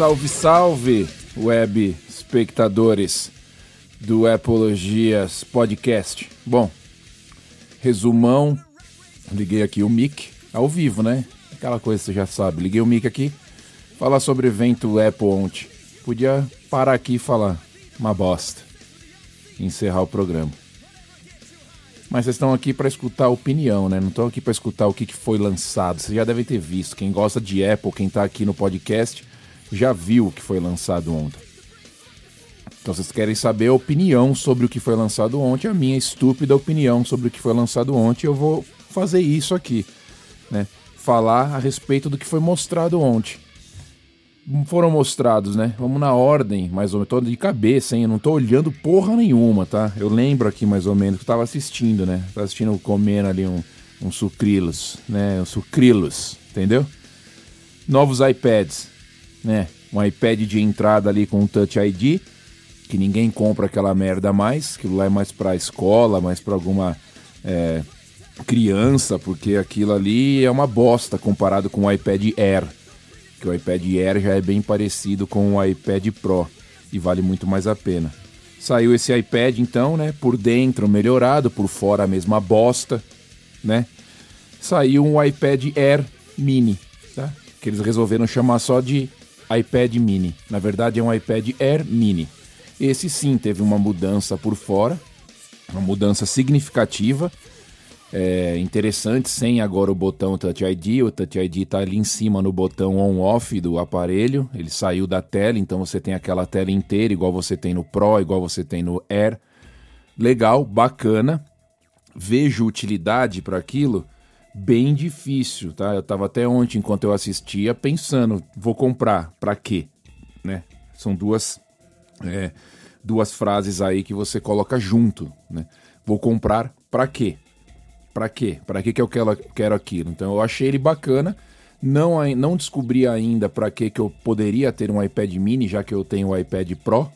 Salve, salve, web espectadores do Apologias Podcast. Bom, resumão, liguei aqui o mic ao vivo, né? Aquela coisa que você já sabe. Liguei o mic aqui, falar sobre evento Apple ontem. Podia parar aqui e falar uma bosta. Encerrar o programa. Mas vocês estão aqui para escutar a opinião, né? Não estão aqui para escutar o que, que foi lançado. Vocês já devem ter visto. Quem gosta de Apple, quem está aqui no podcast, já viu o que foi lançado ontem. Então vocês querem saber a opinião sobre o que foi lançado ontem, a minha estúpida opinião sobre o que foi lançado ontem, eu vou fazer isso aqui, né? Falar a respeito do que foi mostrado ontem. Foram mostrados, né? Vamos na ordem, mais ou menos. Tô de cabeça, hein? Eu não tô olhando porra nenhuma, tá? Eu lembro aqui mais ou menos que eu tava assistindo, né? Tava assistindo, comendo ali um, um sucrilos, né? Um sucrilos, entendeu? Novos iPads, né? Um iPad de entrada ali com Touch ID, que ninguém compra aquela merda mais, aquilo lá é mais para escola, mais para alguma é, criança, porque aquilo ali é uma bosta comparado com o iPad Air, que o iPad Air já é bem parecido com o iPad Pro e vale muito mais a pena. Saiu esse iPad então, né? Por dentro melhorado, por fora a mesma bosta, né? Saiu um iPad Air Mini, tá? Que eles resolveram chamar só de iPad Mini. Na verdade é um iPad Air Mini. Esse sim teve uma mudança por fora, uma mudança significativa, é interessante, sem agora o botão Touch ID. O Touch ID está ali em cima no botão on-off do aparelho. Ele saiu da tela, então você tem aquela tela inteira, igual você tem no Pro, igual você tem no Air. Legal, bacana. Vejo utilidade para aquilo bem difícil, tá? Eu estava até ontem, enquanto eu assistia, pensando, vou comprar, para quê? Né? São duas, é, duas frases aí que você coloca junto, né? Vou comprar para quê? Para quê? Para que, que eu quero, quero aquilo? Então eu achei ele bacana. Não, não descobri ainda para que, que eu poderia ter um iPad mini, já que eu tenho o iPad Pro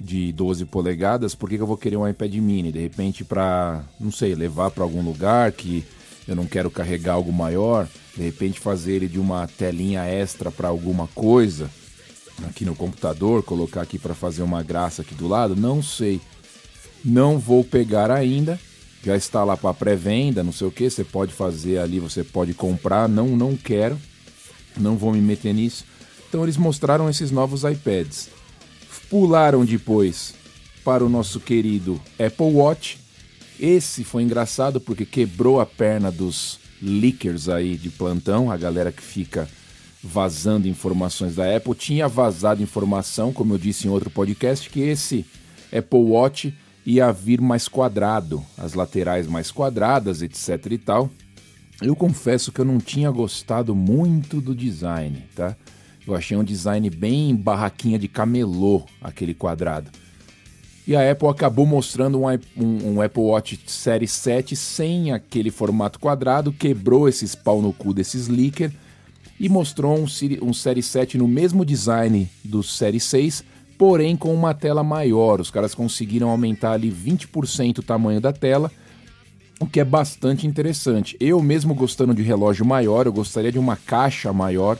de 12 polegadas. Por que, que eu vou querer um iPad mini? De repente, para, não sei, levar para algum lugar que eu não quero carregar algo maior. De repente, fazer ele de uma telinha extra para alguma coisa aqui no computador, colocar aqui para fazer uma graça aqui do lado. Não sei. Não vou pegar ainda já está lá para pré-venda, não sei o que, você pode fazer ali, você pode comprar, não, não quero, não vou me meter nisso. Então eles mostraram esses novos iPads. Pularam depois para o nosso querido Apple Watch. Esse foi engraçado porque quebrou a perna dos leakers aí de plantão, a galera que fica vazando informações da Apple. Tinha vazado informação, como eu disse em outro podcast, que esse Apple Watch ia vir mais quadrado, as laterais mais quadradas, etc e tal. Eu confesso que eu não tinha gostado muito do design, tá? Eu achei um design bem barraquinha de camelô, aquele quadrado. E a Apple acabou mostrando um, um, um, Apple Watch Série 7 sem aquele formato quadrado, quebrou esses pau no cu desses leaker e mostrou um, um Série 7 no mesmo design do Série 6, porém com uma tela maior. Os caras conseguiram aumentar ali 20% o tamanho da tela, o que é bastante interessante. Eu mesmo gostando de relógio maior, eu gostaria de uma caixa maior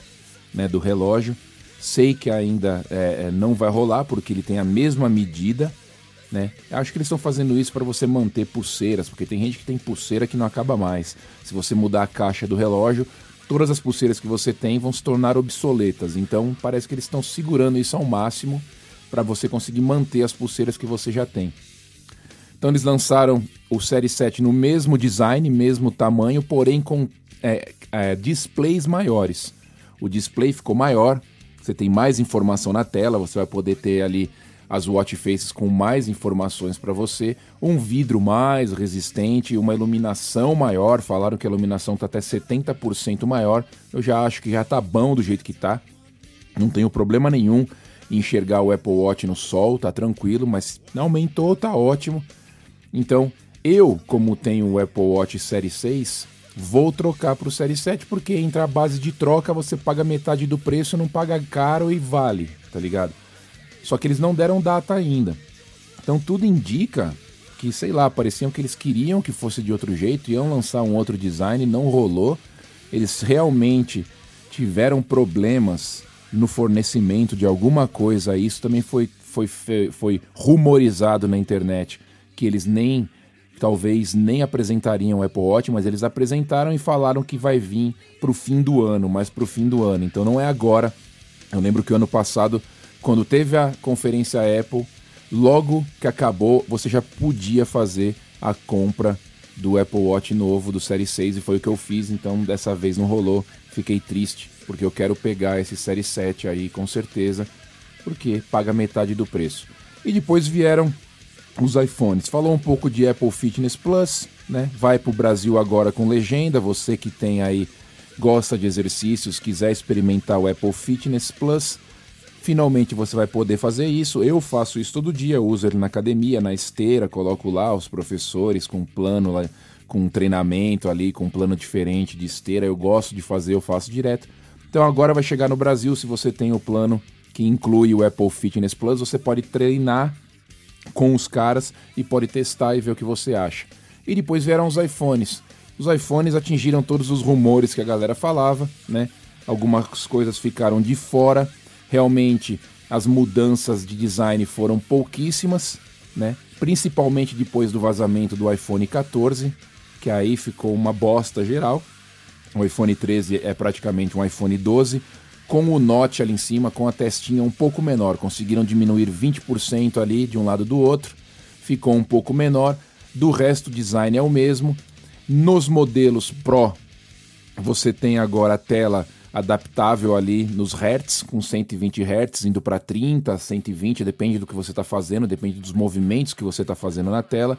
né, do relógio. Sei que ainda é, é não vai rolar porque ele tem a mesma medida. Né? Acho que eles estão fazendo isso para você manter pulseiras, porque tem gente que tem pulseira que não acaba mais. Se você mudar a caixa do relógio, todas as pulseiras que você tem vão se tornar obsoletas. Então parece que eles estão segurando isso ao máximo para você conseguir manter as pulseiras que você já tem. Então eles lançaram o Série 7 no mesmo design, mesmo tamanho, porém com é, é, displays maiores. O display ficou maior, você tem mais informação na tela, você vai poder ter ali as watch faces com mais informações para você, um vidro mais resistente, uma iluminação maior. Falaram que a iluminação está até 70% maior. Eu já acho que já está bom do jeito que está. Não tenho problema nenhum enxergar o Apple Watch no sol, tá tranquilo, mas aumentou, tá ótimo. Então, eu, como tenho o Apple Watch Série 6, vou trocar para o Série 7 porque entra a base de troca, você paga metade do preço, não paga caro e vale, tá ligado? Só que eles não deram data ainda. Então tudo indica que, sei lá, pareciam que eles queriam que fosse de outro jeito, iam lançar um outro design, não rolou. Eles realmente tiveram problemas no fornecimento de alguma coisa. Isso também foi, foi, foi rumorizado na internet, que eles nem, talvez nem apresentariam o Apple Watch, mas eles apresentaram e falaram que vai vir para o fim do ano, mas para o fim do ano. Então não é agora. Eu lembro que o ano passado, quando teve a conferência Apple, logo que acabou, você já podia fazer a compra do Apple Watch novo do Série 6 e foi o que eu fiz, então dessa vez não rolou. Fiquei triste, porque eu quero pegar esse Série 7 aí com certeza, porque paga metade do preço. E depois vieram os iPhones. Falou um pouco de Apple Fitness Plus, né? Vai para o Brasil agora com legenda. Você que tem aí gosta de exercícios, quiser experimentar o Apple Fitness Plus, Finalmente você vai poder fazer isso. Eu faço isso todo dia, uso ele na academia, na esteira, coloco lá os professores com um plano com treinamento ali, com um plano diferente de esteira. Eu gosto de fazer, eu faço direto. Então agora vai chegar no Brasil, se você tem o plano que inclui o Apple Fitness Plus, você pode treinar com os caras e pode testar e ver o que você acha. E depois vieram os iPhones. Os iPhones atingiram todos os rumores que a galera falava, né? Algumas coisas ficaram de fora Realmente as mudanças de design foram pouquíssimas, né? Principalmente depois do vazamento do iPhone 14, que aí ficou uma bosta geral. O iPhone 13 é praticamente um iPhone 12, com o Note ali em cima, com a testinha um pouco menor. Conseguiram diminuir 20% ali de um lado do outro, ficou um pouco menor. Do resto, o design é o mesmo. Nos modelos Pro, você tem agora a tela adaptável ali nos hertz, com 120 hertz, indo para 30, 120, depende do que você está fazendo, depende dos movimentos que você está fazendo na tela.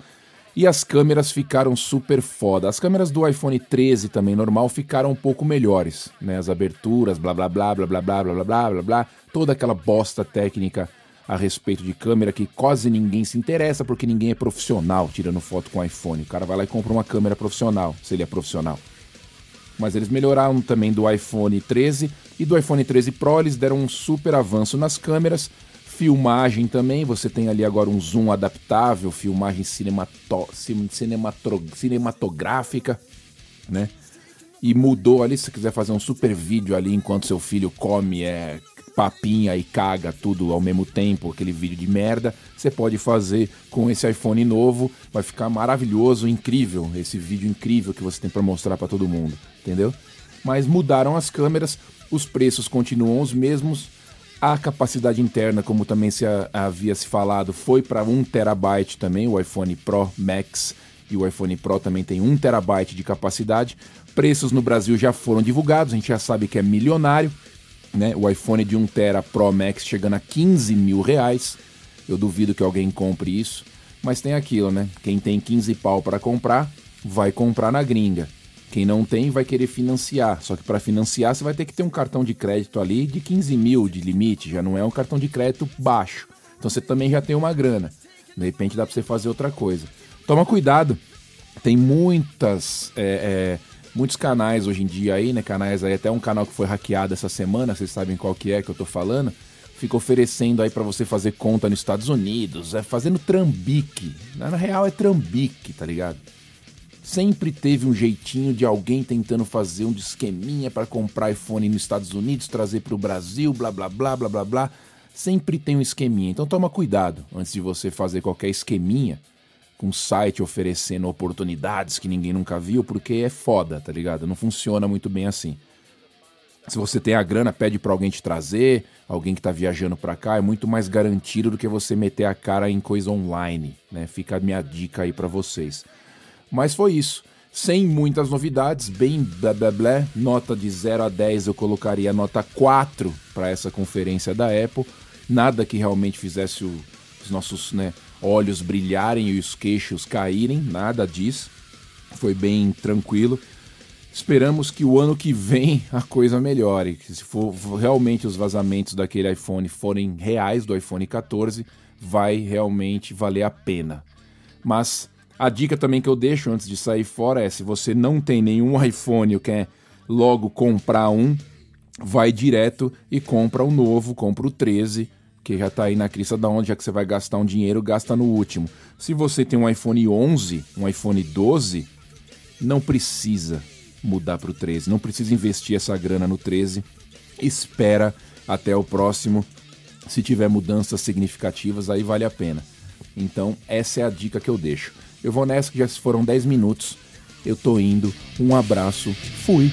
E as câmeras ficaram super foda. As câmeras do iPhone 13 também normal ficaram um pouco melhores, né? As aberturas, blá blá blá blá blá blá blá blá blá blá toda aquela bosta técnica a respeito de câmera que quase ninguém se interessa porque ninguém é profissional tirando foto com iPhone. O cara vai lá e compra uma câmera profissional, se ele é profissional mas eles melhoraram também do iPhone 13 e do iPhone 13 Pro eles deram um super avanço nas câmeras, filmagem também, você tem ali agora um zoom adaptável, filmagem cinemato cinematro cinematográfica, né? E mudou ali, se você quiser fazer um super vídeo ali enquanto seu filho come é papinha e caga tudo ao mesmo tempo, aquele vídeo de merda, você pode fazer com esse iPhone novo, vai ficar maravilhoso, incrível, esse vídeo incrível que você tem para mostrar para todo mundo, entendeu? Mas mudaram as câmeras, os preços continuam os mesmos, a capacidade interna, como também se havia se falado, foi para 1 terabyte também, o iPhone Pro Max e o iPhone Pro também tem 1 terabyte de capacidade. Preços no Brasil já foram divulgados, a gente já sabe que é milionário né? O iPhone de 1 tera Pro Max chegando a 15 mil reais. Eu duvido que alguém compre isso. Mas tem aquilo, né? Quem tem 15 pau para comprar, vai comprar na gringa. Quem não tem, vai querer financiar. Só que para financiar, você vai ter que ter um cartão de crédito ali de 15 mil de limite. Já não é um cartão de crédito baixo. Então você também já tem uma grana. De repente dá para você fazer outra coisa. Toma cuidado. Tem muitas. É, é, muitos canais hoje em dia aí, né? Canais aí, até um canal que foi hackeado essa semana, vocês sabem qual que é que eu tô falando. Fica oferecendo aí para você fazer conta nos Estados Unidos, é fazendo trambique. Na real é trambique, tá ligado? Sempre teve um jeitinho de alguém tentando fazer um esqueminha para comprar iPhone nos Estados Unidos, trazer para o Brasil, blá blá blá blá blá blá. Sempre tem um esqueminha. Então toma cuidado antes de você fazer qualquer esqueminha com site oferecendo oportunidades que ninguém nunca viu, porque é foda, tá ligado? Não funciona muito bem assim. Se você tem a grana, pede para alguém te trazer, alguém que tá viajando para cá, é muito mais garantido do que você meter a cara em coisa online, né? Fica a minha dica aí para vocês. Mas foi isso. Sem muitas novidades, bem blá blá blá. Nota de 0 a 10 eu colocaria nota 4 para essa conferência da Apple. Nada que realmente fizesse o, os nossos, né, olhos brilharem e os queixos caírem, nada disso. Foi bem tranquilo. Esperamos que o ano que vem a coisa melhore, que se for realmente os vazamentos daquele iPhone forem reais do iPhone 14, vai realmente valer a pena. Mas a dica também que eu deixo antes de sair fora é: se você não tem nenhum iPhone ou quer logo comprar um, vai direto e compra o novo, compra o 13 que já está aí na crista da onde já que você vai gastar um dinheiro, gasta no último. Se você tem um iPhone 11, um iPhone 12, não precisa mudar para o 13, não precisa investir essa grana no 13. Espera até o próximo. Se tiver mudanças significativas, aí vale a pena. Então, essa é a dica que eu deixo. Eu vou nessa que já foram 10 minutos. Eu tô indo. Um abraço. Fui.